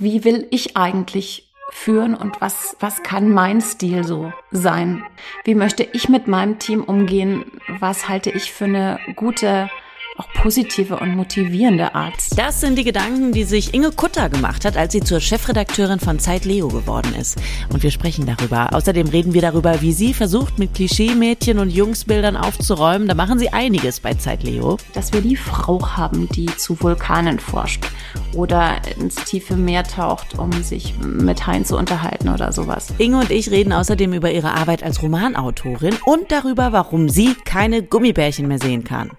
wie will ich eigentlich führen und was, was kann mein Stil so sein? Wie möchte ich mit meinem Team umgehen? Was halte ich für eine gute auch positive und motivierende Art. Das sind die Gedanken, die sich Inge Kutter gemacht hat, als sie zur Chefredakteurin von Zeit Leo geworden ist. Und wir sprechen darüber. Außerdem reden wir darüber, wie sie versucht, mit Klischee-Mädchen und Jungsbildern aufzuräumen. Da machen sie einiges bei Zeit Leo. Dass wir die Frau haben, die zu Vulkanen forscht oder ins tiefe Meer taucht, um sich mit Haien zu unterhalten oder sowas. Inge und ich reden außerdem über ihre Arbeit als Romanautorin und darüber, warum sie keine Gummibärchen mehr sehen kann.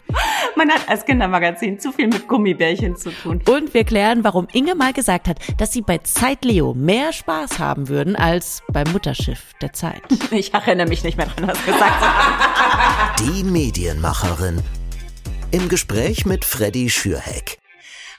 Man hat als Kindermagazin zu viel mit Gummibärchen zu tun. Und wir klären, warum Inge mal gesagt hat, dass sie bei Zeit Leo mehr Spaß haben würden als beim Mutterschiff der Zeit. Ich erinnere mich nicht mehr dran, was gesagt hat. Die Medienmacherin. Im Gespräch mit Freddy Schürheck.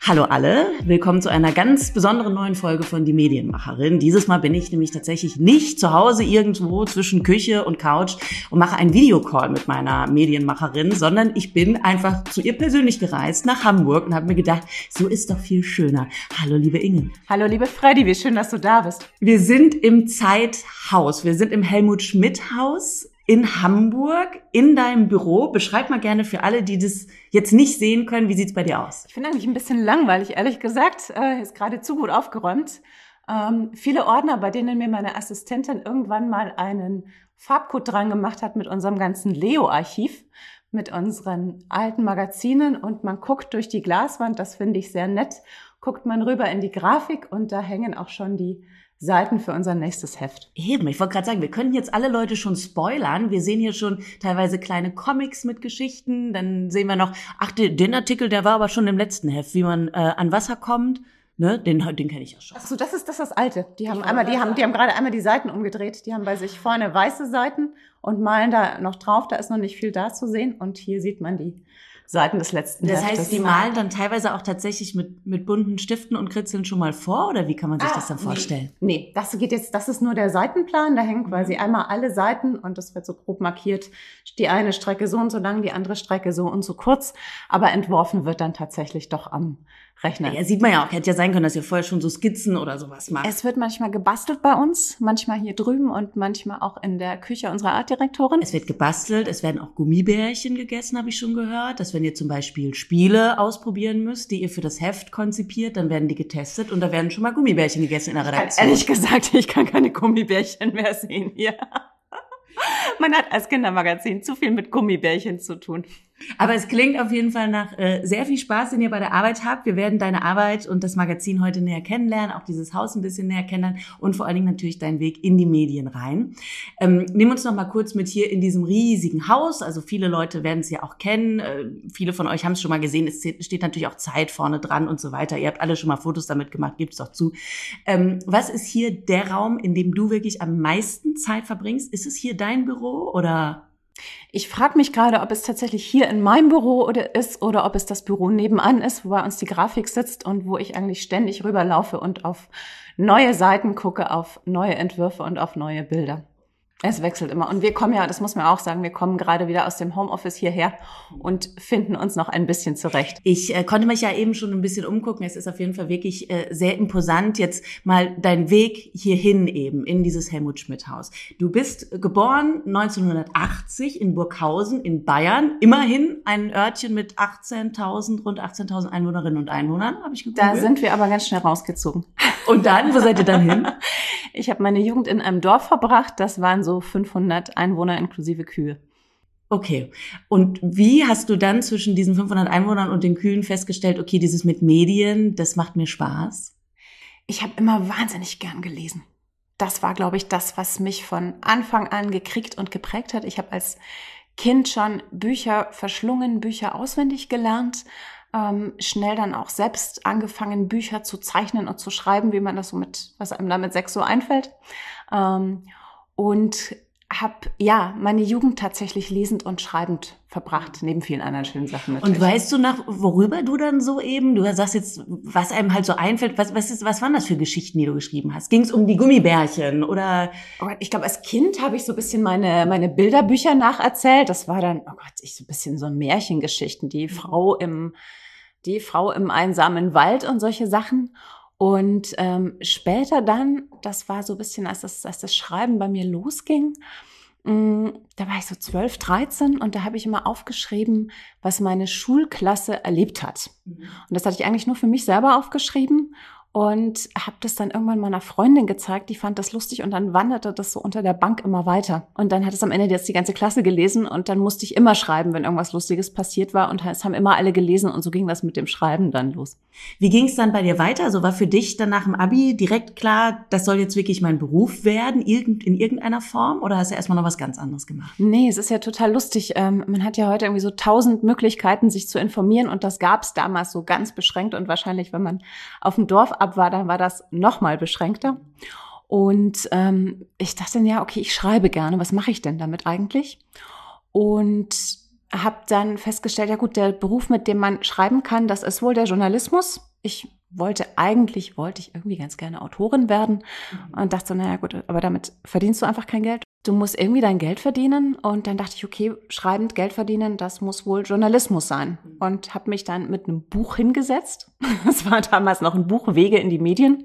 Hallo alle, willkommen zu einer ganz besonderen neuen Folge von Die Medienmacherin. Dieses Mal bin ich nämlich tatsächlich nicht zu Hause irgendwo zwischen Küche und Couch und mache einen Videocall mit meiner Medienmacherin, sondern ich bin einfach zu ihr persönlich gereist nach Hamburg und habe mir gedacht, so ist doch viel schöner. Hallo liebe Inge. Hallo liebe Freddy, wie schön, dass du da bist. Wir sind im Zeithaus, wir sind im Helmut Schmidt Haus in Hamburg in deinem Büro. Beschreib mal gerne für alle, die das jetzt nicht sehen können, wie sieht's bei dir aus? Ich finde eigentlich ein bisschen langweilig, ehrlich gesagt. Äh, ist gerade zu gut aufgeräumt. Ähm, viele Ordner, bei denen mir meine Assistentin irgendwann mal einen Farbcode dran gemacht hat mit unserem ganzen Leo-Archiv, mit unseren alten Magazinen und man guckt durch die Glaswand, das finde ich sehr nett, guckt man rüber in die Grafik und da hängen auch schon die Seiten für unser nächstes Heft. Eben, ich wollte gerade sagen, wir können jetzt alle Leute schon spoilern. Wir sehen hier schon teilweise kleine Comics mit Geschichten. Dann sehen wir noch, ach, den Artikel, der war aber schon im letzten Heft, wie man äh, an Wasser kommt. Ne, den, den kenne ich ja schon. Ach so, das ist das, ist das alte. Die haben einmal, die haben, die haben gerade einmal die Seiten umgedreht. Die haben bei sich vorne weiße Seiten und malen da noch drauf. Da ist noch nicht viel da zu sehen. Und hier sieht man die Seiten des letzten Das Heftes. heißt, die malen dann teilweise auch tatsächlich mit, mit bunten Stiften und Kritzeln schon mal vor oder wie kann man sich ah, das dann vorstellen? Nee. nee, das geht jetzt, das ist nur der Seitenplan, da hängen quasi einmal alle Seiten und das wird so grob markiert. Die eine Strecke so und so lang, die andere Strecke so und so kurz, aber entworfen wird dann tatsächlich doch am Rechner. Ja, sieht man ja auch. Hätte ja sein können, dass ihr vorher schon so Skizzen oder sowas macht. Es wird manchmal gebastelt bei uns, manchmal hier drüben und manchmal auch in der Küche unserer Artdirektorin. Es wird gebastelt, es werden auch Gummibärchen gegessen, habe ich schon gehört. Dass wenn ihr zum Beispiel Spiele ausprobieren müsst, die ihr für das Heft konzipiert, dann werden die getestet und da werden schon mal Gummibärchen gegessen in der Redaktion. Ehrlich gesagt, ich kann keine Gummibärchen mehr sehen hier. Man hat als Kindermagazin zu viel mit Gummibärchen zu tun. Aber es klingt auf jeden Fall nach äh, sehr viel Spaß, den ihr bei der Arbeit habt. Wir werden deine Arbeit und das Magazin heute näher kennenlernen, auch dieses Haus ein bisschen näher kennenlernen und vor allen Dingen natürlich deinen Weg in die Medien rein. Ähm, nimm uns noch mal kurz mit hier in diesem riesigen Haus. Also viele Leute werden es ja auch kennen. Äh, viele von euch haben es schon mal gesehen. Es steht natürlich auch Zeit vorne dran und so weiter. Ihr habt alle schon mal Fotos damit gemacht, gibt es auch zu. Ähm, was ist hier der Raum, in dem du wirklich am meisten Zeit verbringst? Ist es hier dein Büro oder ich frage mich gerade, ob es tatsächlich hier in meinem Büro oder ist oder ob es das Büro nebenan ist, wo bei uns die Grafik sitzt und wo ich eigentlich ständig rüberlaufe und auf neue Seiten gucke, auf neue Entwürfe und auf neue Bilder. Es wechselt immer. Und wir kommen ja, das muss man auch sagen, wir kommen gerade wieder aus dem Homeoffice hierher und finden uns noch ein bisschen zurecht. Ich äh, konnte mich ja eben schon ein bisschen umgucken. Es ist auf jeden Fall wirklich äh, sehr imposant, jetzt mal dein Weg hierhin eben in dieses Helmut Schmidt Haus. Du bist geboren 1980 in Burghausen in Bayern. Immerhin ein Örtchen mit 18.000, rund 18.000 Einwohnerinnen und Einwohnern, habe ich geguckt. Da sind wir aber ganz schnell rausgezogen. Und dann, wo seid ihr dann hin? Ich habe meine Jugend in einem Dorf verbracht. Das waren so 500 Einwohner inklusive Kühe. Okay. Und wie hast du dann zwischen diesen 500 Einwohnern und den Kühen festgestellt, okay, dieses mit Medien, das macht mir Spaß? Ich habe immer wahnsinnig gern gelesen. Das war, glaube ich, das, was mich von Anfang an gekriegt und geprägt hat. Ich habe als Kind schon Bücher verschlungen, Bücher auswendig gelernt, ähm, schnell dann auch selbst angefangen, Bücher zu zeichnen und zu schreiben, wie man das so mit, was einem da mit sechs so einfällt. Ähm, und habe ja meine Jugend tatsächlich lesend und schreibend verbracht, neben vielen anderen schönen Sachen. Natürlich. Und weißt du nach, worüber du dann so eben, du sagst jetzt, was einem halt so einfällt, was, was, ist, was waren das für Geschichten, die du geschrieben hast? Ging es um die Gummibärchen oder? Oh Gott, ich glaube, als Kind habe ich so ein bisschen meine, meine Bilderbücher nacherzählt. Das war dann, oh Gott, ich so ein bisschen so Märchengeschichten, die Frau im, die Frau im einsamen Wald und solche Sachen. Und ähm, später dann, das war so ein bisschen, als das, als das Schreiben bei mir losging, mh, mm, da war ich so 12, 13 und da habe ich immer aufgeschrieben, was meine Schulklasse erlebt hat. Mhm. Und das hatte ich eigentlich nur für mich selber aufgeschrieben und habe das dann irgendwann meiner Freundin gezeigt, die fand das lustig und dann wanderte das so unter der Bank immer weiter. Und dann hat es am Ende jetzt die ganze Klasse gelesen und dann musste ich immer schreiben, wenn irgendwas Lustiges passiert war und es haben immer alle gelesen und so ging das mit dem Schreiben dann los. Wie ging es dann bei dir weiter? Also war für dich dann nach dem Abi direkt klar, das soll jetzt wirklich mein Beruf werden, in irgendeiner Form oder hast du erstmal noch was ganz anderes gemacht? Nee, es ist ja total lustig. Ähm, man hat ja heute irgendwie so tausend Möglichkeiten, sich zu informieren und das gab es damals so ganz beschränkt und wahrscheinlich, wenn man auf dem Dorf ab war, dann war das noch mal beschränkter. Und ähm, ich dachte dann, ja, okay, ich schreibe gerne. Was mache ich denn damit eigentlich? Und habe dann festgestellt, ja gut, der Beruf, mit dem man schreiben kann, das ist wohl der Journalismus. Ich wollte eigentlich, wollte ich irgendwie ganz gerne Autorin werden mhm. und dachte so, naja gut, aber damit verdienst du einfach kein Geld. Du musst irgendwie dein Geld verdienen und dann dachte ich, okay, schreibend Geld verdienen, das muss wohl Journalismus sein mhm. und habe mich dann mit einem Buch hingesetzt. Das war damals noch ein Buch Wege in die Medien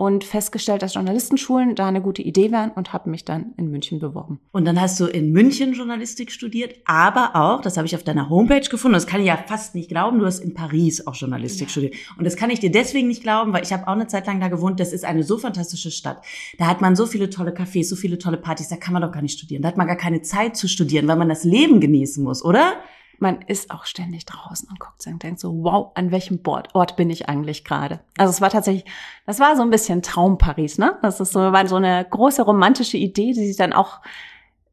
und festgestellt, dass Journalistenschulen da eine gute Idee wären und habe mich dann in München beworben. Und dann hast du in München Journalistik studiert, aber auch, das habe ich auf deiner Homepage gefunden, das kann ich ja fast nicht glauben, du hast in Paris auch Journalistik ja. studiert. Und das kann ich dir deswegen nicht glauben, weil ich habe auch eine Zeit lang da gewohnt, das ist eine so fantastische Stadt. Da hat man so viele tolle Cafés, so viele tolle Partys, da kann man doch gar nicht studieren. Da hat man gar keine Zeit zu studieren, weil man das Leben genießen muss, oder? Man ist auch ständig draußen und guckt und denkt so, wow, an welchem Ort bin ich eigentlich gerade? Also es war tatsächlich, das war so ein bisschen Traum Paris, ne? Das ist so, war so eine große romantische Idee, die sich dann auch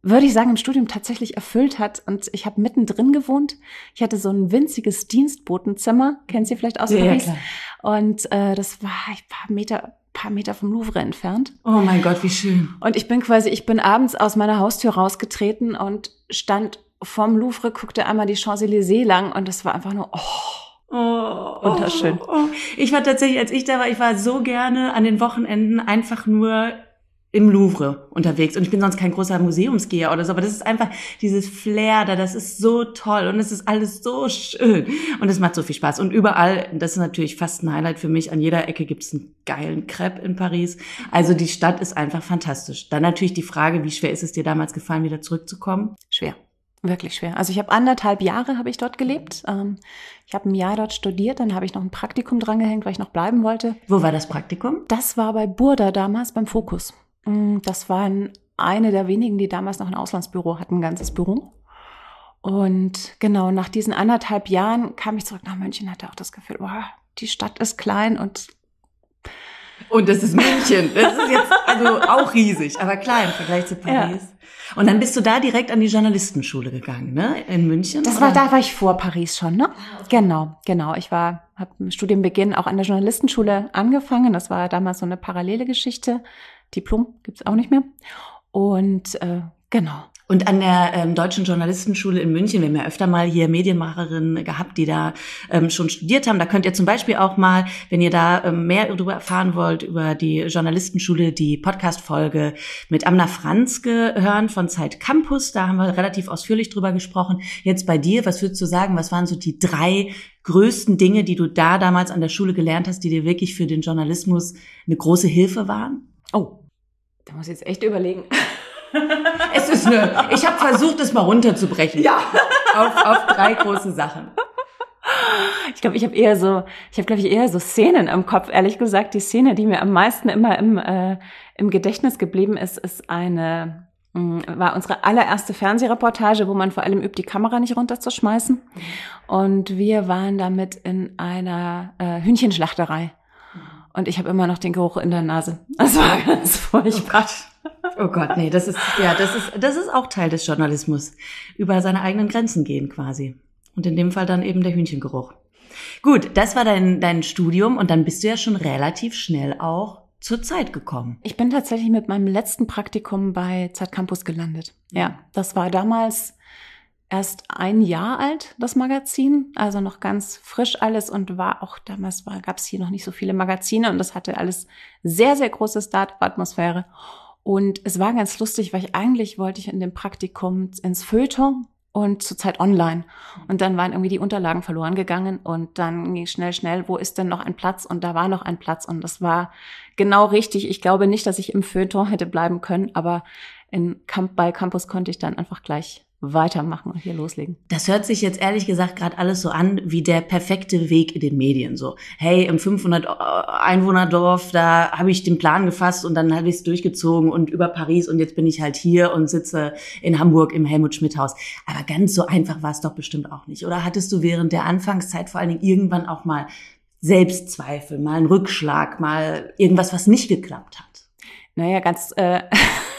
würde ich sagen, im Studium tatsächlich erfüllt hat. Und ich habe mittendrin gewohnt. Ich hatte so ein winziges Dienstbotenzimmer, kennen Sie vielleicht aus Paris? Ja, und äh, das war ein paar Meter, paar Meter vom Louvre entfernt. Oh mein Gott, wie schön. Und ich bin quasi, ich bin abends aus meiner Haustür rausgetreten und stand vom Louvre guckte einmal die Champs-Élysées lang und das war einfach nur, oh, oh wunderschön. Oh, oh. Ich war tatsächlich, als ich da war, ich war so gerne an den Wochenenden einfach nur im Louvre unterwegs und ich bin sonst kein großer Museumsgeher oder so, aber das ist einfach dieses Flair da, das ist so toll und es ist alles so schön und es macht so viel Spaß und überall, das ist natürlich fast ein Highlight für mich, an jeder Ecke gibt's einen geilen Crepe in Paris, also die Stadt ist einfach fantastisch. Dann natürlich die Frage, wie schwer ist es dir damals gefallen, wieder zurückzukommen? Schwer. Wirklich schwer. Also ich habe anderthalb Jahre habe ich dort gelebt. Ähm, ich habe ein Jahr dort studiert, dann habe ich noch ein Praktikum drangehängt, weil ich noch bleiben wollte. Wo war das Praktikum? Das war bei Burda damals beim Fokus. Mm, das waren eine der wenigen, die damals noch ein Auslandsbüro hatten, ein ganzes Büro. Und genau nach diesen anderthalb Jahren kam ich zurück nach München, hatte auch das Gefühl, wow, die Stadt ist klein und und das ist München. Das ist jetzt also auch riesig, aber klein im Vergleich zu Paris. Ja. Und dann bist du da direkt an die Journalistenschule gegangen, ne? In München? Das oder? war, da war ich vor Paris schon, ne? Ah, genau, genau. Ich war, habe im Studienbeginn auch an der Journalistenschule angefangen. Das war damals so eine parallele Geschichte. Diplom gibt's auch nicht mehr. Und äh, genau. Und an der ähm, Deutschen Journalistenschule in München, wir haben ja öfter mal hier Medienmacherinnen gehabt, die da ähm, schon studiert haben. Da könnt ihr zum Beispiel auch mal, wenn ihr da ähm, mehr darüber erfahren wollt, über die Journalistenschule, die Podcast-Folge mit Amna Franzke hören von Zeit Campus. Da haben wir relativ ausführlich drüber gesprochen. Jetzt bei dir, was würdest du sagen, was waren so die drei größten Dinge, die du da damals an der Schule gelernt hast, die dir wirklich für den Journalismus eine große Hilfe waren? Oh, da muss ich jetzt echt überlegen. es ist eine, ich habe versucht, es mal runterzubrechen. Ja. auf, auf drei große Sachen. Ich glaube, ich habe eher so, ich habe glaube ich eher so Szenen im Kopf. Ehrlich gesagt, die Szene, die mir am meisten immer im, äh, im Gedächtnis geblieben ist, ist eine mh, mm, war unsere allererste Fernsehreportage, wo man vor allem übt, die Kamera nicht runterzuschmeißen. Und wir waren damit in einer äh, Hühnchenschlachterei. Und ich habe immer noch den Geruch in der Nase. Das war ganz furchtbar. Oh Gott, nee, das ist, ja, das ist, das ist auch Teil des Journalismus. Über seine eigenen Grenzen gehen quasi. Und in dem Fall dann eben der Hühnchengeruch. Gut, das war dein, dein Studium und dann bist du ja schon relativ schnell auch zur Zeit gekommen. Ich bin tatsächlich mit meinem letzten Praktikum bei Zeit Campus gelandet. Ja, das war damals erst ein Jahr alt, das Magazin, also noch ganz frisch alles und war auch damals gab es hier noch nicht so viele Magazine und das hatte alles sehr, sehr große Start-up-Atmosphäre. Und es war ganz lustig, weil ich eigentlich wollte ich in dem Praktikum ins Feuilleton und zurzeit online. Und dann waren irgendwie die Unterlagen verloren gegangen und dann ging schnell, schnell, wo ist denn noch ein Platz? Und da war noch ein Platz und das war genau richtig. Ich glaube nicht, dass ich im Feuilleton hätte bleiben können, aber in bei Campus konnte ich dann einfach gleich weitermachen und hier loslegen. Das hört sich jetzt ehrlich gesagt gerade alles so an wie der perfekte Weg in den Medien. So, hey, im 500 Einwohnerdorf, da habe ich den Plan gefasst und dann habe ich es durchgezogen und über Paris und jetzt bin ich halt hier und sitze in Hamburg im Helmut Schmidt Haus. Aber ganz so einfach war es doch bestimmt auch nicht. Oder hattest du während der Anfangszeit vor allen Dingen irgendwann auch mal Selbstzweifel, mal einen Rückschlag, mal irgendwas, was nicht geklappt hat? Naja, ganz äh,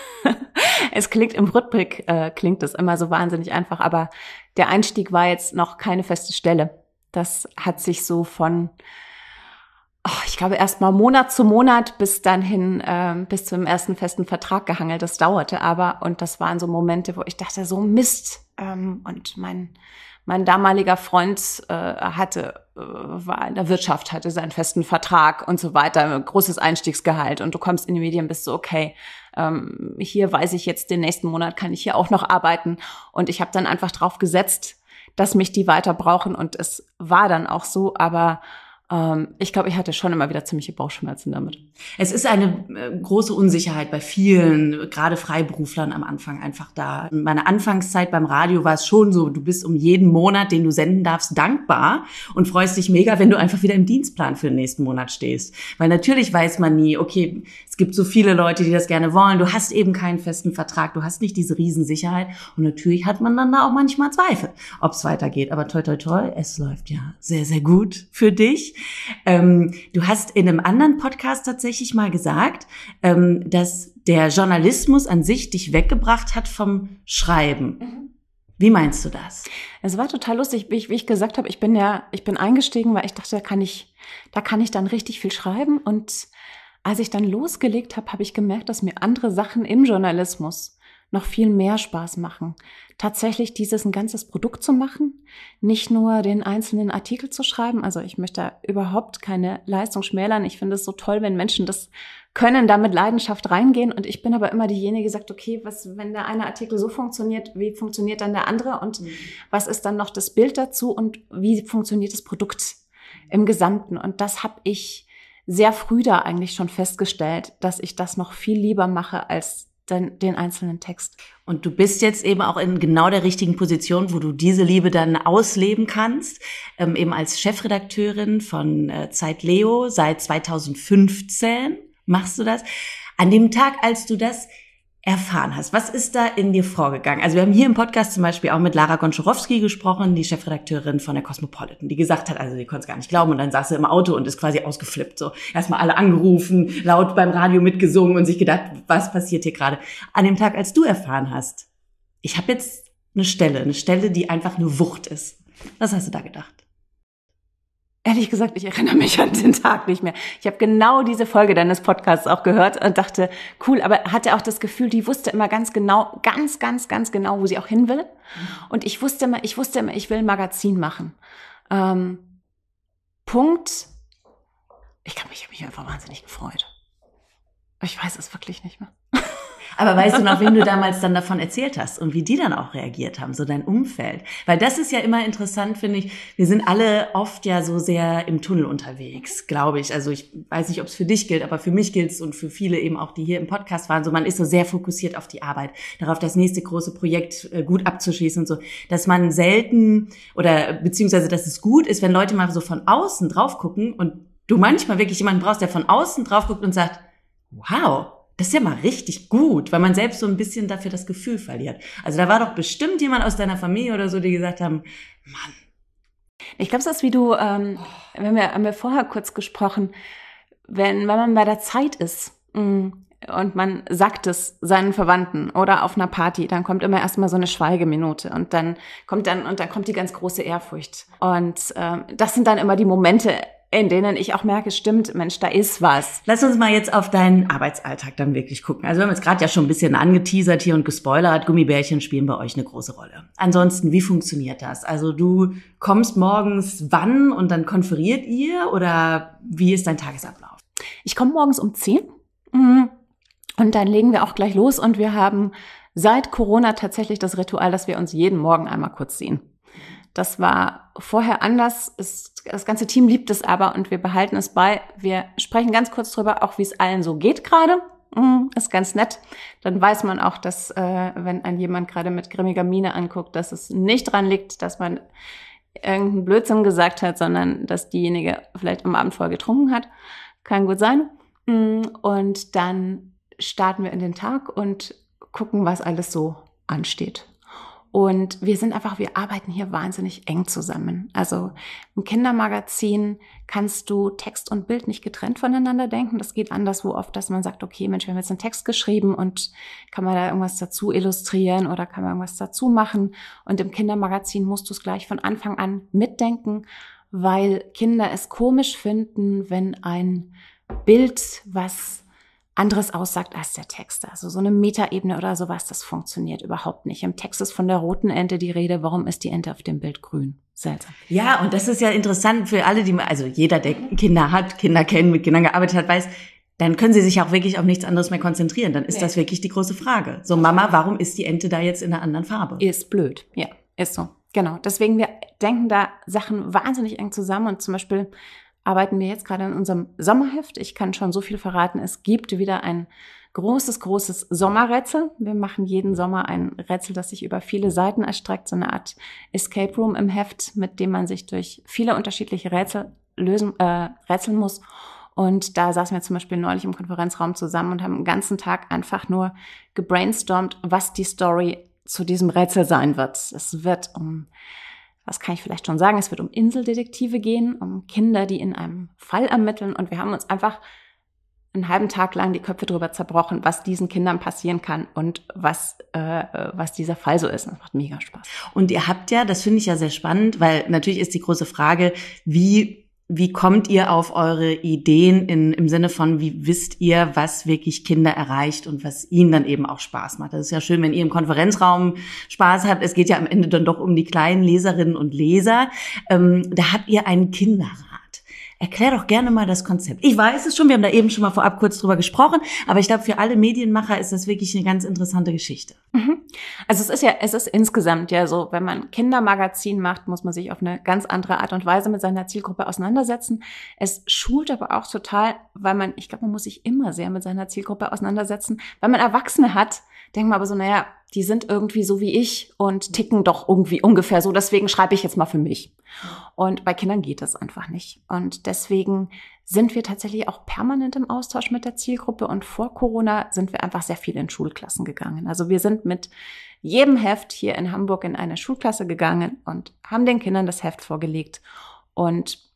es klingt im Rückblick, äh, klingt es immer so wahnsinnig einfach, aber der Einstieg war jetzt noch keine feste Stelle. Das hat sich so von, oh, ich glaube, erst mal Monat zu Monat bis dann hin, äh, bis zum ersten festen Vertrag gehangelt. Das dauerte aber und das waren so Momente, wo ich dachte, so Mist. Ähm, und mein, mein damaliger Freund äh, hatte äh, war in der Wirtschaft, hatte seinen festen Vertrag und so weiter, großes Einstiegsgehalt und du kommst in die Medien, bist so okay, ähm, hier weiß ich jetzt, den nächsten Monat kann ich hier auch noch arbeiten. Und ich habe dann einfach drauf gesetzt, dass mich die weiter brauchen. Und es war dann auch so, aber ich glaube, ich hatte schon immer wieder ziemliche Bauchschmerzen damit. Es ist eine äh, große Unsicherheit bei vielen, gerade Freiberuflern am Anfang einfach da. In meiner Anfangszeit beim Radio war es schon so, du bist um jeden Monat, den du senden darfst, dankbar und freust dich mega, wenn du einfach wieder im Dienstplan für den nächsten Monat stehst. Weil natürlich weiß man nie, okay, es gibt so viele Leute, die das gerne wollen, du hast eben keinen festen Vertrag, du hast nicht diese Riesensicherheit und natürlich hat man dann da auch manchmal Zweifel, ob es weitergeht. Aber toi toi toi, es läuft ja sehr, sehr gut für dich. Ähm, du hast in einem anderen Podcast tatsächlich mal gesagt, ähm, dass der Journalismus an sich dich weggebracht hat vom Schreiben. Mhm. Wie meinst du das? Es war total lustig, wie ich, wie ich gesagt habe, ich bin ja, ich bin eingestiegen, weil ich dachte, da kann ich, da kann ich dann richtig viel schreiben. Und als ich dann losgelegt habe, habe ich gemerkt, dass mir andere Sachen im Journalismus noch viel mehr Spaß machen. Tatsächlich dieses ein ganzes Produkt zu machen, nicht nur den einzelnen Artikel zu schreiben. Also ich möchte überhaupt keine Leistung schmälern. Ich finde es so toll, wenn Menschen das können, da mit Leidenschaft reingehen. Und ich bin aber immer diejenige, die sagt, okay, was, wenn der eine Artikel so funktioniert, wie funktioniert dann der andere? Und mhm. was ist dann noch das Bild dazu? Und wie funktioniert das Produkt im Gesamten? Und das habe ich sehr früh da eigentlich schon festgestellt, dass ich das noch viel lieber mache als den, den einzelnen Text. Und du bist jetzt eben auch in genau der richtigen Position, wo du diese Liebe dann ausleben kannst, ähm, eben als Chefredakteurin von äh, Zeit Leo seit 2015 machst du das. An dem Tag, als du das erfahren hast. Was ist da in dir vorgegangen? Also wir haben hier im Podcast zum Beispiel auch mit Lara Gonczarowski gesprochen, die Chefredakteurin von der Cosmopolitan, die gesagt hat, also sie konnte es gar nicht glauben und dann saß sie im Auto und ist quasi ausgeflippt. So erstmal alle angerufen, laut beim Radio mitgesungen und sich gedacht, was passiert hier gerade? An dem Tag, als du erfahren hast, ich habe jetzt eine Stelle, eine Stelle, die einfach eine Wucht ist. Was hast du da gedacht? Ehrlich gesagt, ich erinnere mich an den Tag nicht mehr. Ich habe genau diese Folge deines Podcasts auch gehört und dachte, cool, aber hatte auch das Gefühl, die wusste immer ganz genau, ganz, ganz, ganz genau, wo sie auch hin will. Und ich wusste immer, ich wusste immer, ich will ein Magazin machen. Ähm, Punkt. Ich glaube, ich habe mich einfach wahnsinnig gefreut. Ich weiß es wirklich nicht mehr. Aber weißt du noch, wem du damals dann davon erzählt hast und wie die dann auch reagiert haben, so dein Umfeld? Weil das ist ja immer interessant, finde ich. Wir sind alle oft ja so sehr im Tunnel unterwegs, glaube ich. Also ich weiß nicht, ob es für dich gilt, aber für mich gilt es und für viele eben auch, die hier im Podcast waren. So man ist so sehr fokussiert auf die Arbeit, darauf das nächste große Projekt äh, gut abzuschließen und so, dass man selten oder beziehungsweise, dass es gut ist, wenn Leute mal so von außen drauf gucken und du manchmal wirklich jemanden brauchst, der von außen drauf guckt und sagt, wow, das ist ja mal richtig gut, weil man selbst so ein bisschen dafür das Gefühl verliert. Also da war doch bestimmt jemand aus deiner Familie oder so, die gesagt haben, Mann. Ich glaube, es ist wie du, ähm, wenn wir, haben wir vorher kurz gesprochen, wenn, wenn man bei der Zeit ist mh, mm, und man sagt es seinen Verwandten oder auf einer Party, dann kommt immer erstmal so eine Schweigeminute und dann kommt dann und dann kommt die ganz große Ehrfurcht. Und ähm, das sind dann immer die Momente, in denen ich auch merke, stimmt, Mensch, da ist was. Lass uns mal jetzt auf deinen Arbeitsalltag dann wirklich gucken. Also wir haben jetzt gerade ja schon ein bisschen angeteasert hier und gespoilert, Gummibärchen spielen bei euch eine große Rolle. Ansonsten, wie funktioniert das? Also du kommst morgens wann und dann konferiert ihr oder wie ist dein Tagesablauf? Ich komme morgens um 10 mhm. Und dann legen wir auch gleich los und wir haben seit Corona tatsächlich das Ritual, dass wir uns jeden Morgen einmal kurz sehen. Das war vorher anders. das ganze Team liebt es aber und wir behalten es bei. Wir sprechen ganz kurz drüber, auch wie es allen so geht gerade. Mm, ist ganz nett. Dann weiß man auch, dass äh, wenn ein jemand gerade mit grimmiger Miene anguckt, dass es nicht dran liegt, dass man irgendeinen Blödsinn gesagt hat, sondern dass diejenige vielleicht am Abend vorher getrunken hat. Kann gut sein. Mm, und dann starten wir in den Tag und gucken, was alles so ansteht. Und wir sind einfach, wir arbeiten hier wahnsinnig eng zusammen. Also im Kindermagazin kannst du Text und Bild nicht getrennt voneinander denken. Das geht anderswo oft, dass man sagt, okay, Mensch, wir haben jetzt einen Text geschrieben und kann man da irgendwas dazu illustrieren oder kann man irgendwas dazu machen. Und im Kindermagazin musst du es gleich von Anfang an mitdenken, weil Kinder es komisch finden, wenn ein Bild, was anderes aussagt als der Text. Also so eine Metaebene oder sowas, das funktioniert überhaupt nicht. Im Text ist von der roten Ente die Rede. Warum ist die Ente auf dem Bild grün? Seltsam. Ja, und das ist ja interessant für alle, die, also jeder, der Kinder hat, Kinder kennen, mit Kindern gearbeitet hat, weiß, dann können sie sich auch wirklich auf nichts anderes mehr konzentrieren. Dann ist nee. das wirklich die große Frage. So, Mama, warum ist die Ente da jetzt in einer anderen Farbe? Ist blöd. Ja, ist so. Genau. Deswegen, wir denken da Sachen wahnsinnig eng zusammen und zum Beispiel arbeiten wir jetzt gerade an unserem Sommerheft. Ich kann schon so viel verraten. Es gibt wieder ein großes, großes Sommerrätsel. Wir machen jeden Sommer ein Rätsel, das sich über viele Seiten erstreckt, so eine Art Escape Room im Heft, mit dem man sich durch viele unterschiedliche Rätsel lösen, äh, rätseln muss. Und da saßen wir zum Beispiel neulich im Konferenzraum zusammen und haben den ganzen Tag einfach nur gebrainstormt, was die Story zu diesem Rätsel sein wird. Es wird um was kann ich vielleicht schon sagen? Es wird um Inseldetektive gehen, um Kinder, die in einem Fall ermitteln. Und wir haben uns einfach einen halben Tag lang die Köpfe drüber zerbrochen, was diesen Kindern passieren kann und was, äh, was dieser Fall so ist. Das macht mega Spaß. Und ihr habt ja, das finde ich ja sehr spannend, weil natürlich ist die große Frage, wie wie kommt ihr auf eure Ideen in, im Sinne von, wie wisst ihr, was wirklich Kinder erreicht und was ihnen dann eben auch Spaß macht? Das ist ja schön, wenn ihr im Konferenzraum Spaß habt. Es geht ja am Ende dann doch um die kleinen Leserinnen und Leser. Ähm, da habt ihr einen Kinderrat. Erklär doch gerne mal das Konzept. Ich weiß es schon, wir haben da eben schon mal vorab kurz drüber gesprochen, aber ich glaube, für alle Medienmacher ist das wirklich eine ganz interessante Geschichte. Mhm. Also es ist ja, es ist insgesamt ja so, wenn man Kindermagazin macht, muss man sich auf eine ganz andere Art und Weise mit seiner Zielgruppe auseinandersetzen. Es schult aber auch total, weil man, ich glaube, man muss sich immer sehr mit seiner Zielgruppe auseinandersetzen. Weil man Erwachsene hat, denkt man aber so, naja, die sind irgendwie so wie ich und ticken doch irgendwie ungefähr so, deswegen schreibe ich jetzt mal für mich. Und bei Kindern geht das einfach nicht. Und deswegen sind wir tatsächlich auch permanent im Austausch mit der Zielgruppe und vor Corona sind wir einfach sehr viel in Schulklassen gegangen. Also wir sind mit jedem Heft hier in Hamburg in eine Schulklasse gegangen und haben den Kindern das Heft vorgelegt und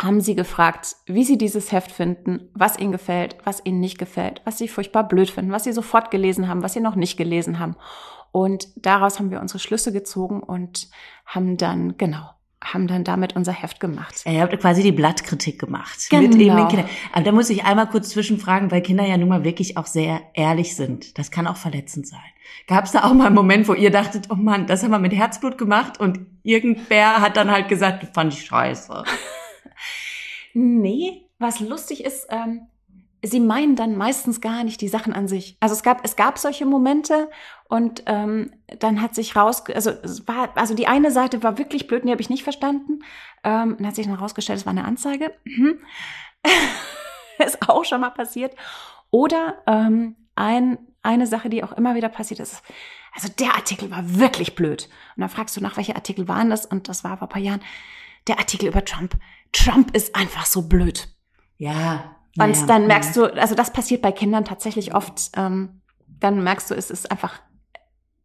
haben sie gefragt, wie sie dieses Heft finden, was ihnen gefällt, was ihnen nicht gefällt, was sie furchtbar blöd finden, was sie sofort gelesen haben, was sie noch nicht gelesen haben. Und daraus haben wir unsere Schlüsse gezogen und haben dann, genau, haben dann damit unser Heft gemacht. ihr habt quasi die Blattkritik gemacht. Genau. Mit eben den Kindern. Aber da muss ich einmal kurz zwischenfragen, weil Kinder ja nun mal wirklich auch sehr ehrlich sind. Das kann auch verletzend sein. Gab es da auch mal einen Moment, wo ihr dachtet, oh Mann, das haben wir mit Herzblut gemacht und irgendwer hat dann halt gesagt, fand ich scheiße. Nee, was lustig ist, ähm, sie meinen dann meistens gar nicht die Sachen an sich. Also es gab, es gab solche Momente und ähm, dann hat sich raus, also es war, also die eine Seite war wirklich blöd, die habe ich nicht verstanden. Ähm, dann hat sich dann rausgestellt, es war eine Anzeige. Mhm. ist auch schon mal passiert. Oder ähm, ein, eine Sache, die auch immer wieder passiert ist. Also der Artikel war wirklich blöd. Und dann fragst du nach, welche Artikel waren das? Und das war vor ein paar Jahren der Artikel über Trump. Trump ist einfach so blöd. Ja. Und ja, dann merkst du, also das passiert bei Kindern tatsächlich oft, ähm, dann merkst du, es ist einfach,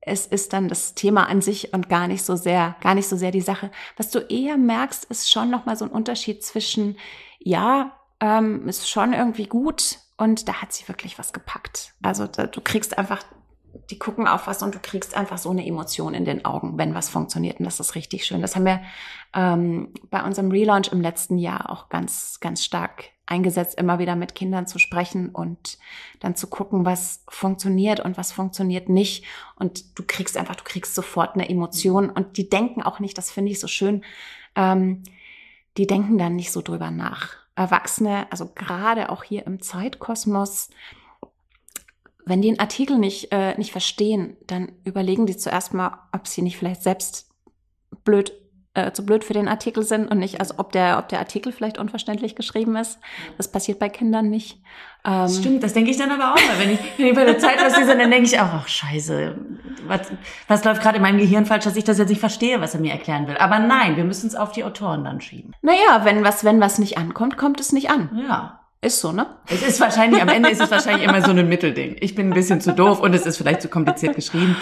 es ist dann das Thema an sich und gar nicht so sehr, gar nicht so sehr die Sache. Was du eher merkst, ist schon nochmal so ein Unterschied zwischen, ja, ähm, ist schon irgendwie gut und da hat sie wirklich was gepackt. Also da, du kriegst einfach die gucken auf was und du kriegst einfach so eine Emotion in den Augen, wenn was funktioniert. Und das ist richtig schön. Das haben wir ähm, bei unserem Relaunch im letzten Jahr auch ganz, ganz stark eingesetzt, immer wieder mit Kindern zu sprechen und dann zu gucken, was funktioniert und was funktioniert nicht. Und du kriegst einfach, du kriegst sofort eine Emotion. Und die denken auch nicht, das finde ich so schön, ähm, die denken dann nicht so drüber nach. Erwachsene, also gerade auch hier im Zeitkosmos, wenn die einen Artikel nicht, äh, nicht verstehen, dann überlegen die zuerst mal, ob sie nicht vielleicht selbst blöd äh, zu blöd für den Artikel sind und nicht, also ob der, ob der Artikel vielleicht unverständlich geschrieben ist. Das passiert bei Kindern nicht. Ähm, Stimmt, das denke ich dann aber auch mal. Wenn ich, wenn ich bei der Zeit was lese, dann denke ich auch, ach scheiße, was, was läuft gerade in meinem Gehirn falsch, dass ich das jetzt nicht verstehe, was er mir erklären will. Aber nein, wir müssen es auf die Autoren dann schieben. Naja, wenn was, wenn was nicht ankommt, kommt es nicht an. Ja. Ist so, ne? Es ist wahrscheinlich, am Ende ist es wahrscheinlich immer so ein Mittelding. Ich bin ein bisschen zu doof und es ist vielleicht zu kompliziert geschrieben.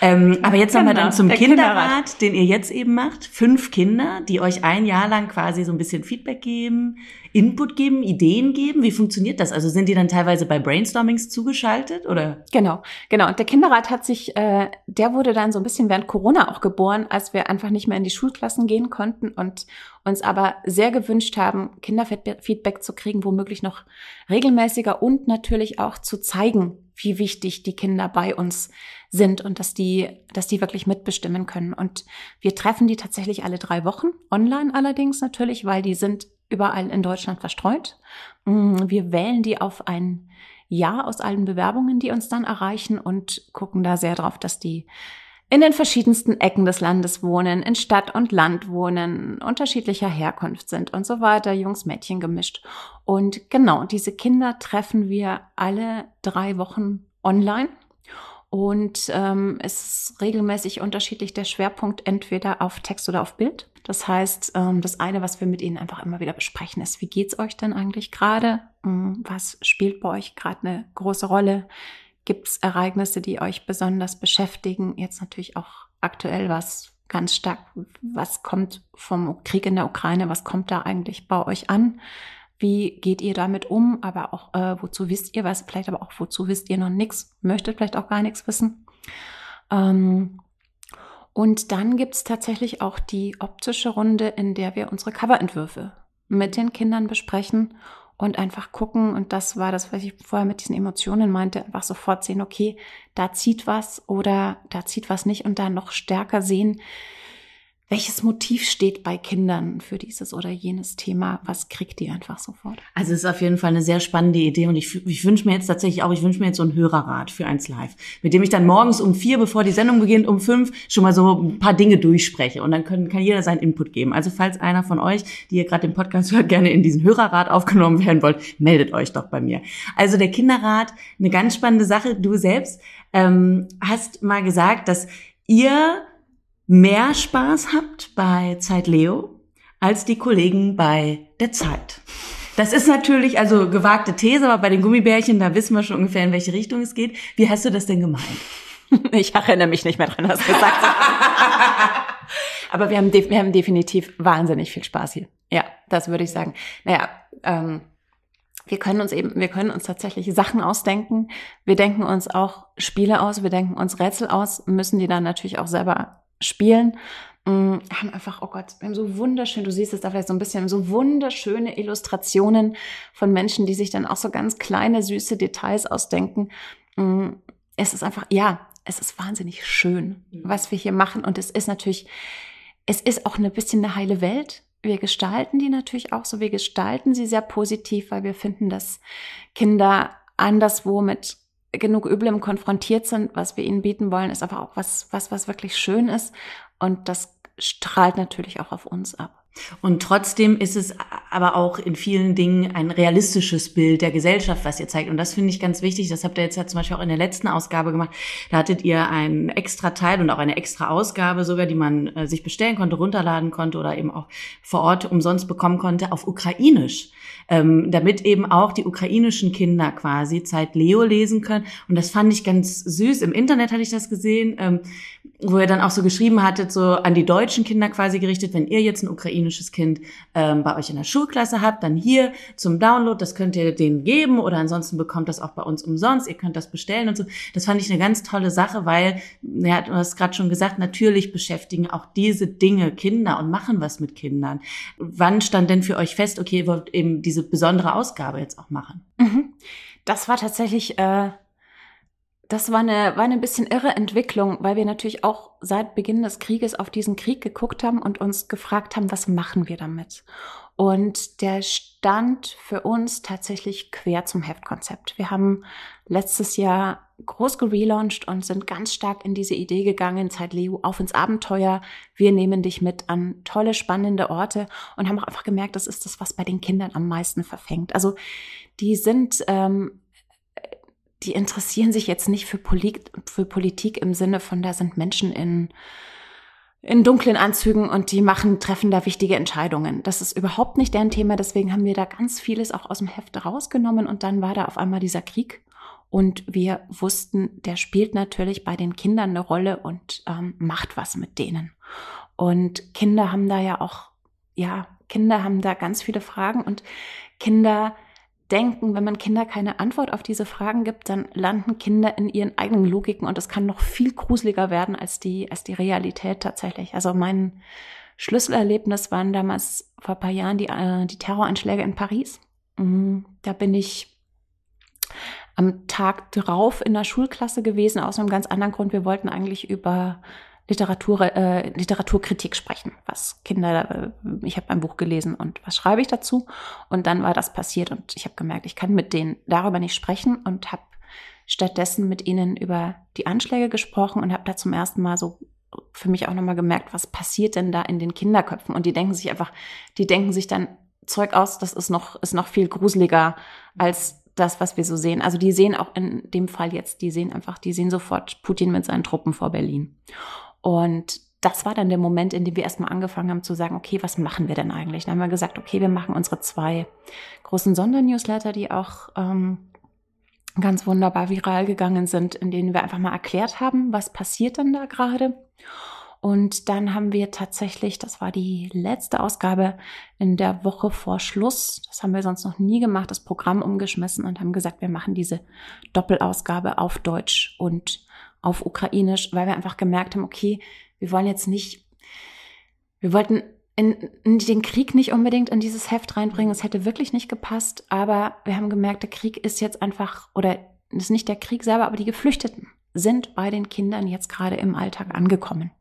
Ähm, aber jetzt genau, nochmal dann zum Kinderrat, Kinderrat, den ihr jetzt eben macht. Fünf Kinder, die euch ein Jahr lang quasi so ein bisschen Feedback geben, Input geben, Ideen geben? Wie funktioniert das? Also sind die dann teilweise bei Brainstormings zugeschaltet oder? Genau, genau. Und der Kinderrat hat sich, äh, der wurde dann so ein bisschen während Corona auch geboren, als wir einfach nicht mehr in die Schulklassen gehen konnten und uns aber sehr gewünscht haben, Kinderfeedback zu kriegen, womöglich noch regelmäßiger und natürlich auch zu zeigen, wie wichtig die Kinder bei uns sind und dass die, dass die wirklich mitbestimmen können. Und wir treffen die tatsächlich alle drei Wochen, online allerdings natürlich, weil die sind überall in Deutschland verstreut. Mm, wir wählen die auf ein Jahr aus allen Bewerbungen, die uns dann erreichen und gucken da sehr drauf, dass die in den verschiedensten Ecken des Landes wohnen, in Stadt und Land wohnen, unterschiedlicher Herkunft sind und so weiter, Jungs, Mädchen gemischt. Und genau, diese Kinder treffen wir alle drei Wochen online. Und ähm, es ist regelmäßig unterschiedlich der Schwerpunkt entweder auf Text oder auf Bild. Das heißt, ähm, das eine, was wir mit Ihnen einfach immer wieder besprechen, ist, wie geht's euch denn eigentlich gerade? Hm, was spielt bei euch gerade eine große Rolle? Gibt es Ereignisse, die euch besonders beschäftigen? Jetzt natürlich auch aktuell was ganz stark, was kommt vom Krieg in der Ukraine, was kommt da eigentlich bei euch an? Wie geht ihr damit um? Aber auch, äh, wozu wisst ihr was? Vielleicht aber auch, wozu wisst ihr noch nichts? Möchtet vielleicht auch gar nichts wissen? Ähm, und dann gibt es tatsächlich auch die optische Runde, in der wir unsere Coverentwürfe mit den Kindern besprechen und einfach gucken. Und das war das, was ich vorher mit diesen Emotionen meinte, einfach sofort sehen, okay, da zieht was oder da zieht was nicht und da noch stärker sehen, welches Motiv steht bei Kindern für dieses oder jenes Thema? Was kriegt ihr einfach sofort? Also es ist auf jeden Fall eine sehr spannende Idee und ich, ich wünsche mir jetzt tatsächlich auch, ich wünsche mir jetzt so einen Hörerrat für eins Live, mit dem ich dann morgens um vier, bevor die Sendung beginnt, um fünf schon mal so ein paar Dinge durchspreche und dann können, kann jeder seinen Input geben. Also falls einer von euch, die ihr gerade den Podcast hört, gerne in diesen Hörerrat aufgenommen werden wollt, meldet euch doch bei mir. Also der Kinderrat, eine ganz spannende Sache. Du selbst ähm, hast mal gesagt, dass ihr mehr Spaß habt bei Zeit Leo als die Kollegen bei der Zeit. Das ist natürlich also gewagte These, aber bei den Gummibärchen, da wissen wir schon ungefähr, in welche Richtung es geht. Wie hast du das denn gemeint? Ich erinnere mich nicht mehr dran, was du gesagt hast. aber wir haben, wir haben definitiv wahnsinnig viel Spaß hier. Ja, das würde ich sagen. Naja, ähm, wir können uns eben, wir können uns tatsächlich Sachen ausdenken. Wir denken uns auch Spiele aus, wir denken uns Rätsel aus, müssen die dann natürlich auch selber spielen, mm, haben einfach, oh Gott, wir haben so wunderschön, du siehst es da vielleicht so ein bisschen, so wunderschöne Illustrationen von Menschen, die sich dann auch so ganz kleine, süße Details ausdenken. Mm, es ist einfach, ja, es ist wahnsinnig schön, mhm. was wir hier machen. Und es ist natürlich, es ist auch ein bisschen eine heile Welt. Wir gestalten die natürlich auch so. Wir gestalten sie sehr positiv, weil wir finden, dass Kinder anderswo mit genug Üblem konfrontiert sind. Was wir ihnen bieten wollen, ist aber auch was, was, was wirklich schön ist. Und das strahlt natürlich auch auf uns ab. Und trotzdem ist es aber auch in vielen Dingen ein realistisches Bild der Gesellschaft, was ihr zeigt. Und das finde ich ganz wichtig. Das habt ihr jetzt ja zum Beispiel auch in der letzten Ausgabe gemacht. Da hattet ihr einen extra Teil und auch eine extra Ausgabe sogar, die man äh, sich bestellen konnte, runterladen konnte oder eben auch vor Ort umsonst bekommen konnte auf Ukrainisch. Ähm, damit eben auch die ukrainischen Kinder quasi Zeit Leo lesen können. Und das fand ich ganz süß. Im Internet hatte ich das gesehen, ähm, wo ihr dann auch so geschrieben hattet, so an die deutschen Kinder quasi gerichtet, wenn ihr jetzt ein ukrainisches Kind ähm, bei euch in der Schulklasse habt, dann hier zum Download, das könnt ihr denen geben oder ansonsten bekommt das auch bei uns umsonst, ihr könnt das bestellen und so. Das fand ich eine ganz tolle Sache, weil, ja, du hast gerade schon gesagt, natürlich beschäftigen auch diese Dinge Kinder und machen was mit Kindern. Wann stand denn für euch fest, okay, ihr wollt eben diese besondere Ausgabe jetzt auch machen? Mhm. Das war tatsächlich äh, das war eine, war eine bisschen irre Entwicklung, weil wir natürlich auch seit Beginn des Krieges auf diesen Krieg geguckt haben und uns gefragt haben, was machen wir damit? Und der stand für uns tatsächlich quer zum Heftkonzept. Wir haben letztes Jahr groß gelauncht und sind ganz stark in diese Idee gegangen, Zeit Leo, auf ins Abenteuer. Wir nehmen dich mit an tolle, spannende Orte und haben auch einfach gemerkt, das ist das, was bei den Kindern am meisten verfängt. Also die sind, ähm, die interessieren sich jetzt nicht für, Polit für Politik im Sinne von, da sind Menschen in in dunklen Anzügen und die machen, treffen da wichtige Entscheidungen. Das ist überhaupt nicht deren Thema, deswegen haben wir da ganz vieles auch aus dem Heft rausgenommen und dann war da auf einmal dieser Krieg und wir wussten, der spielt natürlich bei den Kindern eine Rolle und ähm, macht was mit denen. Und Kinder haben da ja auch, ja, Kinder haben da ganz viele Fragen und Kinder denken, wenn man Kinder keine Antwort auf diese Fragen gibt, dann landen Kinder in ihren eigenen Logiken und es kann noch viel gruseliger werden als die, als die Realität tatsächlich. Also mein Schlüsselerlebnis waren damals vor ein paar Jahren die, äh, die Terroranschläge in Paris. Mhm. Da bin ich am Tag drauf in der Schulklasse gewesen, aus einem ganz anderen Grund. Wir wollten eigentlich über Literatur, äh, Literaturkritik sprechen, was Kinder, äh, ich habe ein Buch gelesen und was schreibe ich dazu? Und dann war das passiert und ich habe gemerkt, ich kann mit denen darüber nicht sprechen und habe stattdessen mit ihnen über die Anschläge gesprochen und habe da zum ersten Mal so für mich auch nochmal gemerkt, was passiert denn da in den Kinderköpfen? Und die denken sich einfach, die denken sich dann Zeug aus, das ist noch, ist noch viel gruseliger als das, was wir so sehen. Also die sehen auch in dem Fall jetzt, die sehen einfach, die sehen sofort Putin mit seinen Truppen vor Berlin. Und das war dann der Moment, in dem wir erstmal angefangen haben zu sagen, okay, was machen wir denn eigentlich? Dann haben wir gesagt, okay, wir machen unsere zwei großen Sondernewsletter, die auch ähm, ganz wunderbar viral gegangen sind, in denen wir einfach mal erklärt haben, was passiert denn da gerade. Und dann haben wir tatsächlich, das war die letzte Ausgabe in der Woche vor Schluss, das haben wir sonst noch nie gemacht, das Programm umgeschmissen und haben gesagt, wir machen diese Doppelausgabe auf Deutsch und auf Ukrainisch, weil wir einfach gemerkt haben, okay, wir wollen jetzt nicht, wir wollten in, in den Krieg nicht unbedingt in dieses Heft reinbringen. Es hätte wirklich nicht gepasst, aber wir haben gemerkt, der Krieg ist jetzt einfach, oder ist nicht der Krieg selber, aber die Geflüchteten sind bei den Kindern jetzt gerade im Alltag angekommen.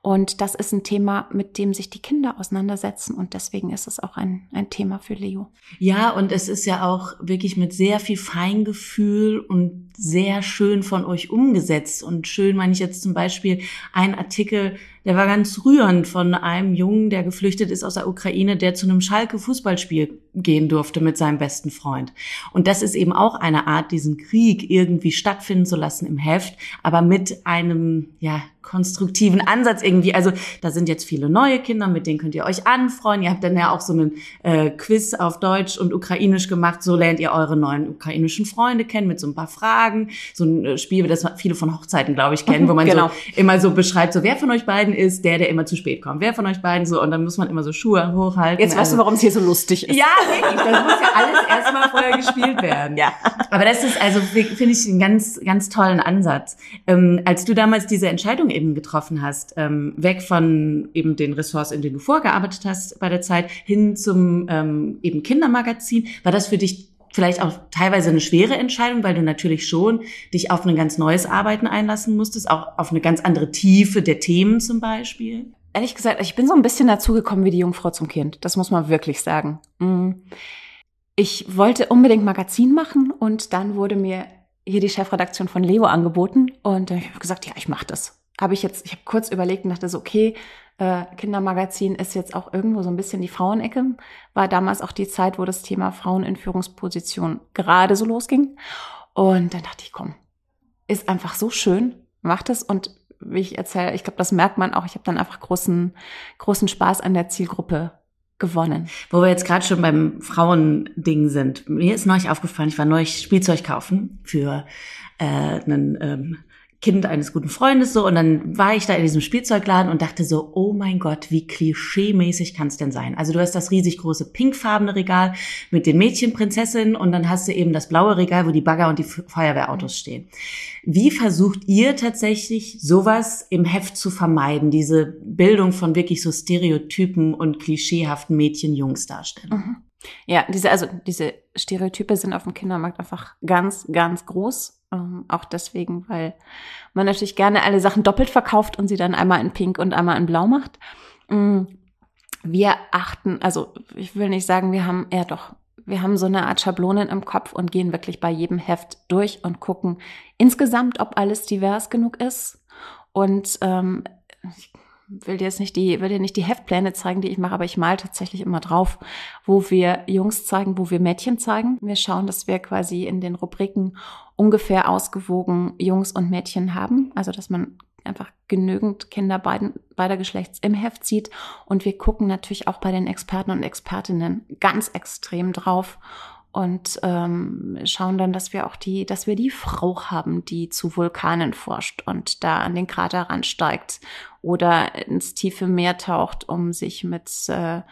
Und das ist ein Thema, mit dem sich die Kinder auseinandersetzen. Und deswegen ist es auch ein, ein Thema für Leo. Ja, und es ist ja auch wirklich mit sehr viel Feingefühl und sehr schön von euch umgesetzt. Und schön meine ich jetzt zum Beispiel ein Artikel, der war ganz rührend von einem Jungen, der geflüchtet ist aus der Ukraine, der zu einem Schalke Fußballspiel gehen durfte mit seinem besten Freund. Und das ist eben auch eine Art, diesen Krieg irgendwie stattfinden zu lassen im Heft, aber mit einem, ja, konstruktiven Ansatz irgendwie. Also da sind jetzt viele neue Kinder, mit denen könnt ihr euch anfreuen. Ihr habt dann ja auch so einen äh, Quiz auf Deutsch und Ukrainisch gemacht. So lernt ihr eure neuen ukrainischen Freunde kennen mit so ein paar Fragen. So ein äh, Spiel, das viele von Hochzeiten, glaube ich, kennen, wo man genau. so immer so beschreibt, so wer von euch beiden ist der, der immer zu spät kommt. Wer von euch beiden so und dann muss man immer so Schuhe hochhalten. Jetzt weißt also, du, warum es hier so lustig ist. Ja, wirklich. Das muss ja alles erstmal vorher gespielt werden. Ja. Aber das ist also, finde ich, einen ganz, ganz tollen Ansatz. Ähm, als du damals diese Entscheidung eben getroffen hast, ähm, weg von eben den Ressorts, in denen du vorgearbeitet hast bei der Zeit, hin zum ähm, eben Kindermagazin, war das für dich vielleicht auch teilweise eine schwere Entscheidung, weil du natürlich schon dich auf ein ganz neues Arbeiten einlassen musstest, auch auf eine ganz andere Tiefe der Themen zum Beispiel? Ehrlich gesagt, ich bin so ein bisschen dazu gekommen wie die Jungfrau zum Kind. Das muss man wirklich sagen. Mhm ich wollte unbedingt Magazin machen und dann wurde mir hier die Chefredaktion von Leo angeboten und ich habe gesagt, ja, ich mache das. Habe ich jetzt, ich habe kurz überlegt und dachte so, okay, äh, Kindermagazin ist jetzt auch irgendwo so ein bisschen die Frauenecke. War damals auch die Zeit, wo das Thema Frauen in Führungsposition gerade so losging. Und dann dachte ich, komm, ist einfach so schön, mach das und wie ich erzähle, ich glaube, das merkt man auch. Ich habe dann einfach großen, großen Spaß an der Zielgruppe gewonnen. Wo wir jetzt gerade schon beim Frauending sind. Mir ist neulich aufgefallen, ich war neulich Spielzeug kaufen für äh, einen ähm, Kind eines guten Freundes so und dann war ich da in diesem Spielzeugladen und dachte so, oh mein Gott, wie klischee-mäßig kann es denn sein? Also du hast das riesig große pinkfarbene Regal mit den Mädchenprinzessinnen und dann hast du eben das blaue Regal, wo die Bagger und die Feuerwehrautos stehen. Wie versucht ihr tatsächlich sowas im Heft zu vermeiden, diese Bildung von wirklich so Stereotypen und klischeehaften Mädchen-Jungs-Darstellungen? Mhm. Ja, diese, also diese Stereotype sind auf dem Kindermarkt einfach ganz, ganz groß ähm, auch deswegen, weil man natürlich gerne alle Sachen doppelt verkauft und sie dann einmal in Pink und einmal in Blau macht. Mm. wir achten, also ich will nicht sagen, wir haben eher doch, wir haben so eine Art Schablonen im Kopf und gehen wirklich bei jedem Heft durch und gucken insgesamt, ob alles divers genug ist. Und ähm, will dir jetzt nicht die, will dir nicht die Heftpläne zeigen, die ich mache, aber ich mal tatsächlich immer drauf, wo wir Jungs zeigen, wo wir Mädchen zeigen. Wir schauen, dass wir quasi in den Rubriken ungefähr ausgewogen Jungs und Mädchen haben. Also, dass man einfach genügend Kinder beiden, beider Geschlechts im Heft sieht. Und wir gucken natürlich auch bei den Experten und Expertinnen ganz extrem drauf und ähm, schauen dann, dass wir auch die, dass wir die Frau haben, die zu Vulkanen forscht und da an den Krater ransteigt oder ins tiefe Meer taucht, um sich mit äh,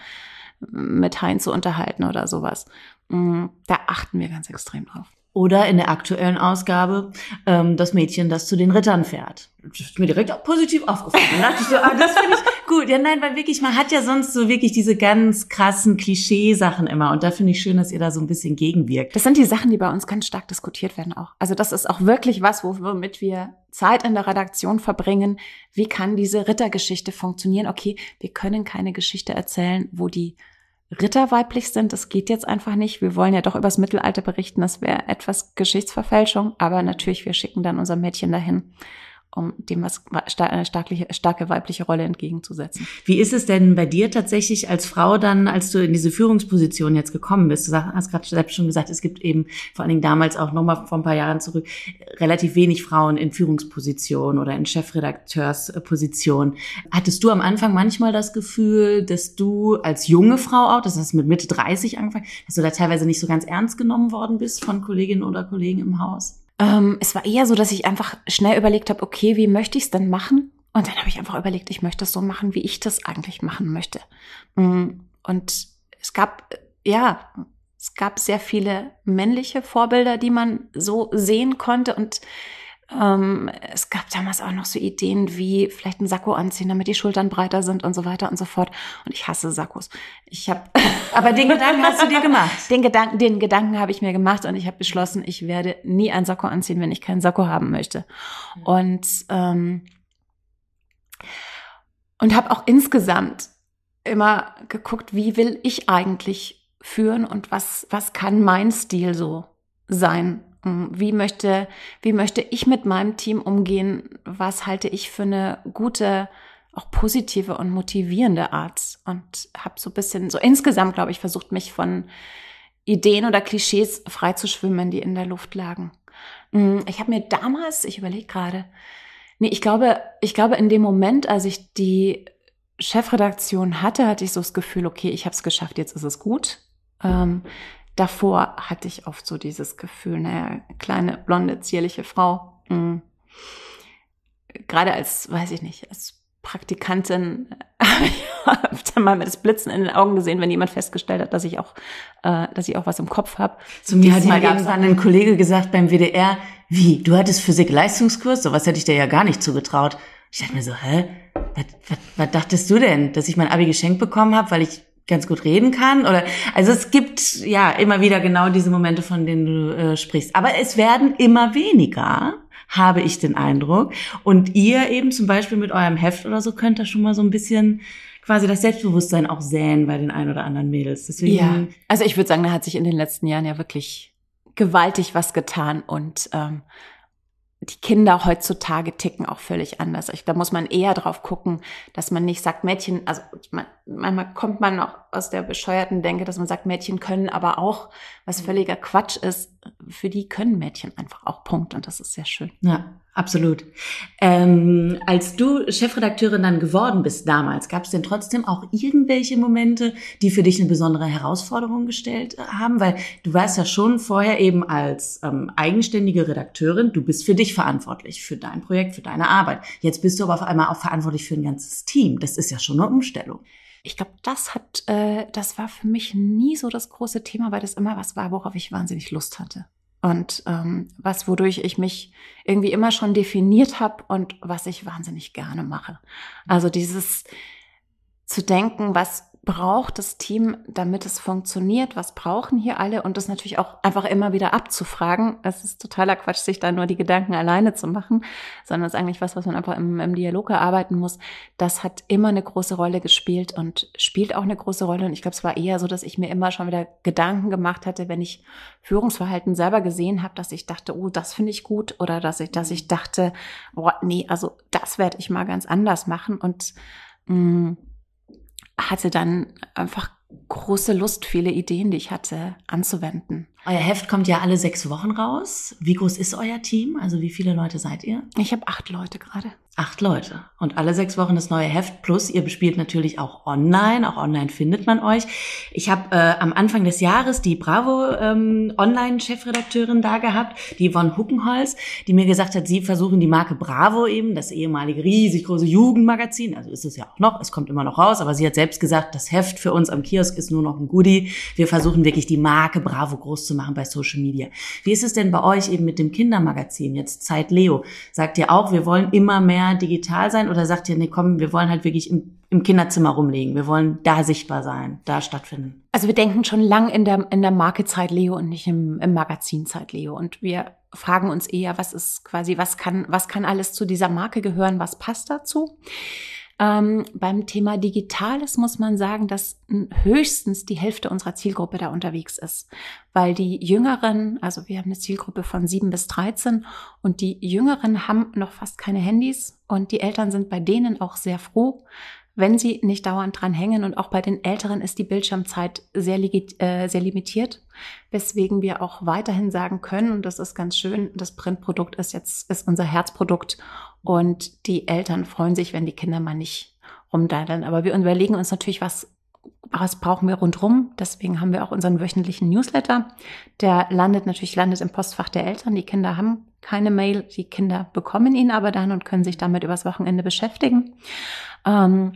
mit Haien zu unterhalten oder sowas. Mm, da achten wir ganz extrem drauf. Oder in der aktuellen Ausgabe ähm, das Mädchen, das zu den Rittern fährt. Das ist mir direkt auch positiv aufgefallen. Da dachte ich so, ah, das finde ich gut. Ja, nein, weil wirklich, man hat ja sonst so wirklich diese ganz krassen Klischeesachen immer. Und da finde ich schön, dass ihr da so ein bisschen gegenwirkt. Das sind die Sachen, die bei uns ganz stark diskutiert werden auch. Also das ist auch wirklich was, womit wir Zeit in der Redaktion verbringen. Wie kann diese Rittergeschichte funktionieren? Okay, wir können keine Geschichte erzählen, wo die Ritter weiblich sind. Das geht jetzt einfach nicht. Wir wollen ja doch übers Mittelalter berichten. Das wäre etwas Geschichtsverfälschung. Aber natürlich, wir schicken dann unser Mädchen dahin um dem was eine starke, starke weibliche Rolle entgegenzusetzen. Wie ist es denn bei dir tatsächlich als Frau dann, als du in diese Führungsposition jetzt gekommen bist? Du hast gerade selbst schon gesagt, es gibt eben vor allen Dingen damals auch nochmal vor ein paar Jahren zurück relativ wenig Frauen in Führungspositionen oder in Chefredakteurspositionen. Hattest du am Anfang manchmal das Gefühl, dass du als junge Frau auch, das hast mit Mitte 30 angefangen, dass du da teilweise nicht so ganz ernst genommen worden bist von Kolleginnen oder Kollegen im Haus? Ähm, es war eher so, dass ich einfach schnell überlegt habe, okay, wie möchte ich es denn machen? Und dann habe ich einfach überlegt, ich möchte es so machen, wie ich das eigentlich machen möchte. Mm, und es gab, ja, es gab sehr viele männliche Vorbilder, die man so sehen konnte. Und ähm, es gab damals auch noch so Ideen wie vielleicht ein Sakko anziehen, damit die Schultern breiter sind und so weiter und so fort. Und ich hasse Sakkos. Ich habe, aber den Gedanken hast du dir gemacht. Den Gedanken, den Gedanken habe ich mir gemacht und ich habe beschlossen, ich werde nie ein Sakko anziehen, wenn ich keinen Sakko haben möchte. Und ähm, und habe auch insgesamt immer geguckt, wie will ich eigentlich führen und was was kann mein Stil so sein wie möchte, wie möchte ich mit meinem Team umgehen? Was halte ich für eine gute, auch positive und motivierende Art? Und habe so ein bisschen, so insgesamt, glaube ich, versucht, mich von Ideen oder Klischees frei zu schwimmen, die in der Luft lagen. Hm, ich habe mir damals, ich überlege gerade, nee, ich glaube, ich glaube, in dem Moment, als ich die Chefredaktion hatte, hatte ich so das Gefühl, okay, ich habe es geschafft, jetzt ist es gut. Ähm, davor hatte ich oft so dieses Gefühl, naja, kleine, blonde, zierliche Frau. Mh. Hm. Gerade als, weiß ich nicht, als Praktikantin habe ich öfter mal mit das Blitzen in den Augen gesehen, wenn jemand festgestellt hat, dass ich auch, äh, dass ich auch was im Kopf habe. Zu mir hat mal irgendwann ein Kollege gesagt beim WDR, wie, du hattest Physik-Leistungskurs? Sowas hätte ich dir ja gar nicht zugetraut. Ich dachte mir so, hä? Was, was, was dachtest du denn? Dass ich mein Abi geschenkt bekommen habe, weil ich ganz gut reden kann oder also es gibt ja immer wieder genau diese Momente, von denen du äh, sprichst. Aber es werden immer weniger, habe ich den Eindruck. Und ihr eben zum Beispiel mit eurem Heft oder so könnt da schon mal so ein bisschen quasi das Selbstbewusstsein auch säen bei den ein oder anderen Mädels. Deswegen ja, also ich würde sagen, da hat sich in den letzten Jahren ja wirklich gewaltig was getan und ähm, die Kinder heutzutage ticken auch völlig anders. Ich, da muss man eher drauf gucken, dass man nicht sagt, Mädchen, also man, manchmal kommt man auch aus der bescheuerten Denke, dass man sagt, Mädchen können aber auch, was völliger Quatsch ist, für die können Mädchen einfach auch Punkt und das ist sehr schön. Ja, Absolut. Ähm, als du Chefredakteurin dann geworden bist damals, gab es denn trotzdem auch irgendwelche Momente, die für dich eine besondere Herausforderung gestellt haben? Weil du warst ja schon vorher eben als ähm, eigenständige Redakteurin, du bist für dich verantwortlich, für dein Projekt, für deine Arbeit. Jetzt bist du aber auf einmal auch verantwortlich für ein ganzes Team. Das ist ja schon eine Umstellung. Ich glaube, das hat, äh, das war für mich nie so das große Thema, weil das immer was war, worauf ich wahnsinnig Lust hatte und ähm, was, wodurch ich mich irgendwie immer schon definiert habe und was ich wahnsinnig gerne mache. Also dieses zu denken, was braucht das Team, damit es funktioniert? Was brauchen hier alle? Und das natürlich auch einfach immer wieder abzufragen. Es ist totaler Quatsch, sich da nur die Gedanken alleine zu machen, sondern es ist eigentlich was, was man einfach im, im Dialog erarbeiten muss. Das hat immer eine große Rolle gespielt und spielt auch eine große Rolle. Und ich glaube, es war eher so, dass ich mir immer schon wieder Gedanken gemacht hatte, wenn ich Führungsverhalten selber gesehen habe, dass ich dachte, oh, das finde ich gut oder dass ich, dass ich dachte, oh, nee, also das werde ich mal ganz anders machen und mh, mm, hatte dann einfach große Lust, viele Ideen, die ich hatte, anzuwenden. Euer Heft kommt ja alle sechs Wochen raus. Wie groß ist euer Team? Also wie viele Leute seid ihr? Ich habe acht Leute gerade. Acht Leute. Und alle sechs Wochen das neue Heft. Plus ihr bespielt natürlich auch online. Auch online findet man euch. Ich habe äh, am Anfang des Jahres die Bravo ähm, Online-Chefredakteurin da gehabt, die Yvonne Huckenholz, die mir gesagt hat, sie versuchen die Marke Bravo eben, das ehemalige riesig große Jugendmagazin, also ist es ja auch noch, es kommt immer noch raus, aber sie hat selbst gesagt, das Heft für uns am Kiosk ist nur noch ein Goodie. Wir versuchen wirklich die Marke Bravo groß zu machen bei Social Media. Wie ist es denn bei euch eben mit dem Kindermagazin, jetzt Zeit Leo? Sagt ihr auch, wir wollen immer mehr digital sein oder sagt ihr, nee, komm, wir wollen halt wirklich im, im Kinderzimmer rumlegen, wir wollen da sichtbar sein, da stattfinden? Also wir denken schon lang in der, in der Marke Zeit Leo und nicht im, im Magazin Zeit Leo und wir fragen uns eher, was ist quasi, was kann, was kann alles zu dieser Marke gehören, was passt dazu? Ähm, beim Thema Digitales muss man sagen, dass höchstens die Hälfte unserer Zielgruppe da unterwegs ist, weil die Jüngeren, also wir haben eine Zielgruppe von 7 bis 13 und die Jüngeren haben noch fast keine Handys und die Eltern sind bei denen auch sehr froh, wenn sie nicht dauernd dran hängen. Und auch bei den Älteren ist die Bildschirmzeit sehr, äh, sehr limitiert, weswegen wir auch weiterhin sagen können, und das ist ganz schön, das Printprodukt ist jetzt ist unser Herzprodukt und die Eltern freuen sich, wenn die Kinder mal nicht rumdaddeln. Aber wir überlegen uns natürlich, was was brauchen wir rundrum? Deswegen haben wir auch unseren wöchentlichen Newsletter. Der landet natürlich landet im Postfach der Eltern. Die Kinder haben keine Mail, die Kinder bekommen ihn aber dann und können sich damit übers Wochenende beschäftigen. Ähm,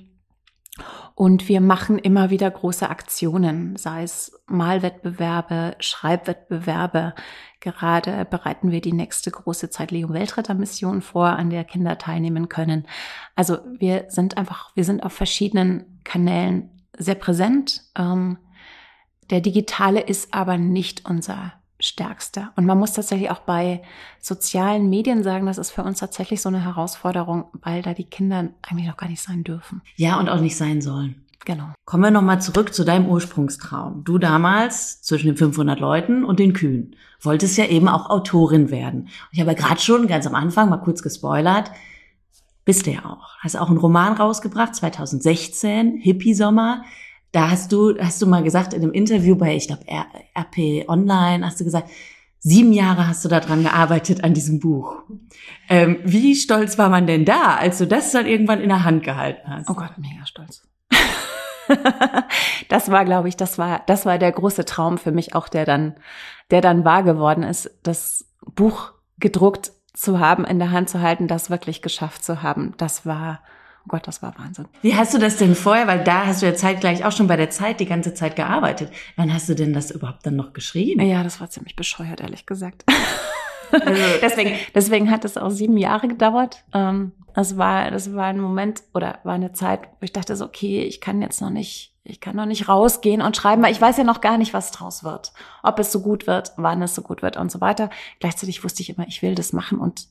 und wir machen immer wieder große Aktionen, sei es Malwettbewerbe, Schreibwettbewerbe. Gerade bereiten wir die nächste große Zeitlegung Weltrettermission vor, an der Kinder teilnehmen können. Also wir sind einfach, wir sind auf verschiedenen Kanälen sehr präsent. Ähm, der digitale ist aber nicht unser stärkster. Und man muss tatsächlich auch bei sozialen Medien sagen, das ist für uns tatsächlich so eine Herausforderung, weil da die Kinder eigentlich noch gar nicht sein dürfen. Ja, und auch nicht sein sollen. Genau. Kommen wir nochmal zurück zu deinem Ursprungstraum. Du damals zwischen den 500 Leuten und den Kühen wolltest ja eben auch Autorin werden. Und ich habe ja gerade schon ganz am Anfang mal kurz gespoilert, bist du ja auch. Hast auch einen Roman rausgebracht, 2016, Hippie-Sommer. Da hast du, hast du mal gesagt in einem Interview bei, ich glaube, RP Online, hast du gesagt, sieben Jahre hast du daran gearbeitet an diesem Buch. Ähm, wie stolz war man denn da, als du das dann irgendwann in der Hand gehalten hast? Oh Gott, mega stolz. das war, glaube ich, das war, das war der große Traum für mich auch, der dann, der dann wahr geworden ist, das Buch gedruckt zu haben, in der Hand zu halten, das wirklich geschafft zu haben. Das war, Oh Gott, das war Wahnsinn. Wie hast du das denn vorher, weil da hast du ja zeitgleich auch schon bei der Zeit die ganze Zeit gearbeitet. Wann hast du denn das überhaupt dann noch geschrieben? Ja, das war ziemlich bescheuert, ehrlich gesagt. Deswegen, deswegen hat es auch sieben Jahre gedauert. Ähm, das war, das war ein Moment oder war eine Zeit, wo ich dachte so, okay, ich kann jetzt noch nicht ich kann noch nicht rausgehen und schreiben, weil ich weiß ja noch gar nicht, was draus wird. Ob es so gut wird, wann es so gut wird und so weiter. Gleichzeitig wusste ich immer, ich will das machen und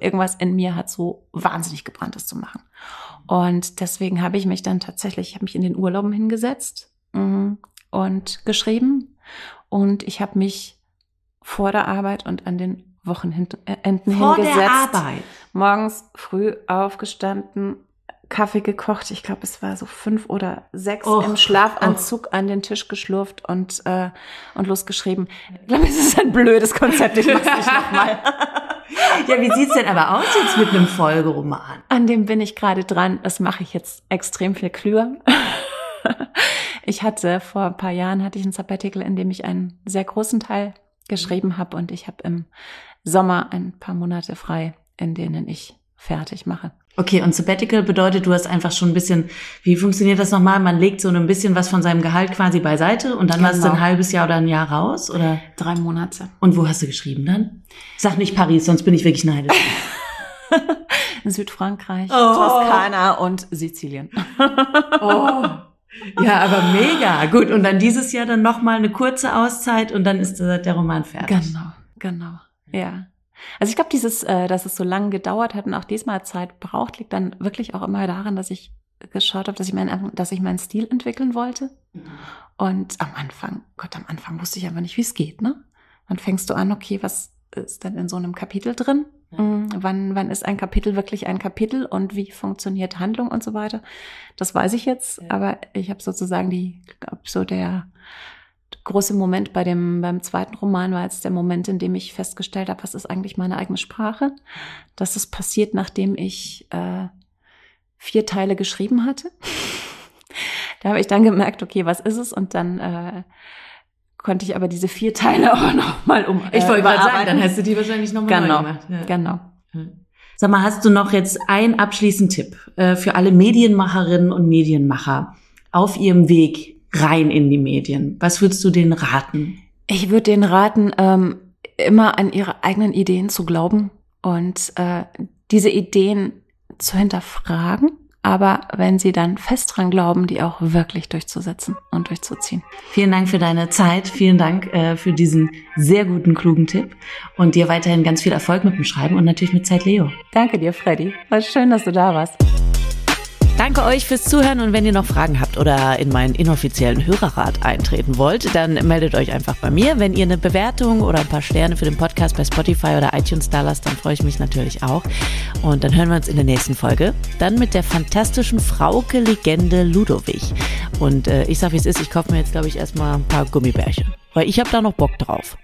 irgendwas in mir hat so wahnsinnig gebrannt, das zu machen. Und deswegen habe ich mich dann tatsächlich, ich habe mich in den Urlauben hingesetzt mm, und geschrieben und ich habe mich vor der Arbeit und an den Wochenenden Vor hingesetzt. Der Arbeit. Morgens früh aufgestanden, Kaffee gekocht. Ich glaube, es war so fünf oder sechs oh, im Schlafanzug oh. an den Tisch geschlurft und, äh, und losgeschrieben. Ich glaube, es ist ein blödes Konzept. Ich mach's nicht nochmal. ja, wie sieht's denn aber aus jetzt mit einem Folgeroman? An dem bin ich gerade dran. Das mache ich jetzt extrem viel klüger. ich hatte vor ein paar Jahren hatte ich ein Sabbatical, in dem ich einen sehr großen Teil geschrieben habe und ich habe im Sommer ein paar Monate frei, in denen ich fertig mache. Okay, und Sabbatical bedeutet, du hast einfach schon ein bisschen, wie funktioniert das nochmal? Man legt so ein bisschen was von seinem Gehalt quasi beiseite und dann genau. warst du ein genau. halbes Jahr oder ein Jahr raus, oder? Drei Monate. Und wo hast du geschrieben dann? Sag nicht Paris, sonst bin ich wirklich neidisch. Südfrankreich, oh. Toskana und Sizilien. oh. Ja, aber mega. Gut, und dann dieses Jahr dann nochmal eine kurze Auszeit und dann ist der Roman fertig. Genau, genau. Ja. Also ich glaube, dieses, äh, dass es so lange gedauert hat und auch diesmal Zeit braucht, liegt dann wirklich auch immer daran, dass ich geschaut habe, dass ich, mein, dass ich meinen Stil entwickeln wollte. Und am Anfang, Gott, am Anfang wusste ich einfach nicht, wie es geht, ne? Dann fängst du an, okay, was ist denn in so einem Kapitel drin? Mm, wann, wann ist ein Kapitel wirklich ein Kapitel und wie funktioniert Handlung und so weiter? Das weiß ich jetzt, ja. aber ich habe sozusagen die, so der große Moment bei dem, beim zweiten Roman war jetzt der Moment, in dem ich festgestellt habe, was ist eigentlich meine eigene Sprache? Das ist passiert, nachdem ich äh, vier Teile geschrieben hatte. da habe ich dann gemerkt, okay, was ist es? Und dann äh, konnte ich aber diese vier Teile auch noch mal um. Ich wollte gerade sagen, dann hast du die wahrscheinlich noch mal genau, neu gemacht. Ja. Genau. Sag mal, hast du noch jetzt einen abschließenden Tipp äh, für alle Medienmacherinnen und Medienmacher auf ihrem Weg rein in die Medien? Was würdest du denen raten? Ich würde denen raten, ähm, immer an ihre eigenen Ideen zu glauben und äh, diese Ideen zu hinterfragen aber wenn sie dann fest dran glauben, die auch wirklich durchzusetzen und durchzuziehen. Vielen Dank für deine Zeit, vielen Dank äh, für diesen sehr guten, klugen Tipp und dir weiterhin ganz viel Erfolg mit dem Schreiben und natürlich mit Zeit Leo. Danke dir, Freddy. War schön, dass du da warst. Danke euch fürs Zuhören und wenn ihr noch Fragen habt oder in meinen inoffiziellen Hörerrat eintreten wollt, dann meldet euch einfach bei mir. Wenn ihr eine Bewertung oder ein paar Sterne für den Podcast bei Spotify oder iTunes da lasst, dann freue ich mich natürlich auch. Und dann hören wir uns in der nächsten Folge. Dann mit der fantastischen Frauke-Legende Ludowig. Und äh, ich sag wie es ist, ich kaufe mir jetzt, glaube ich, erstmal ein paar Gummibärchen. Weil ich habe da noch Bock drauf.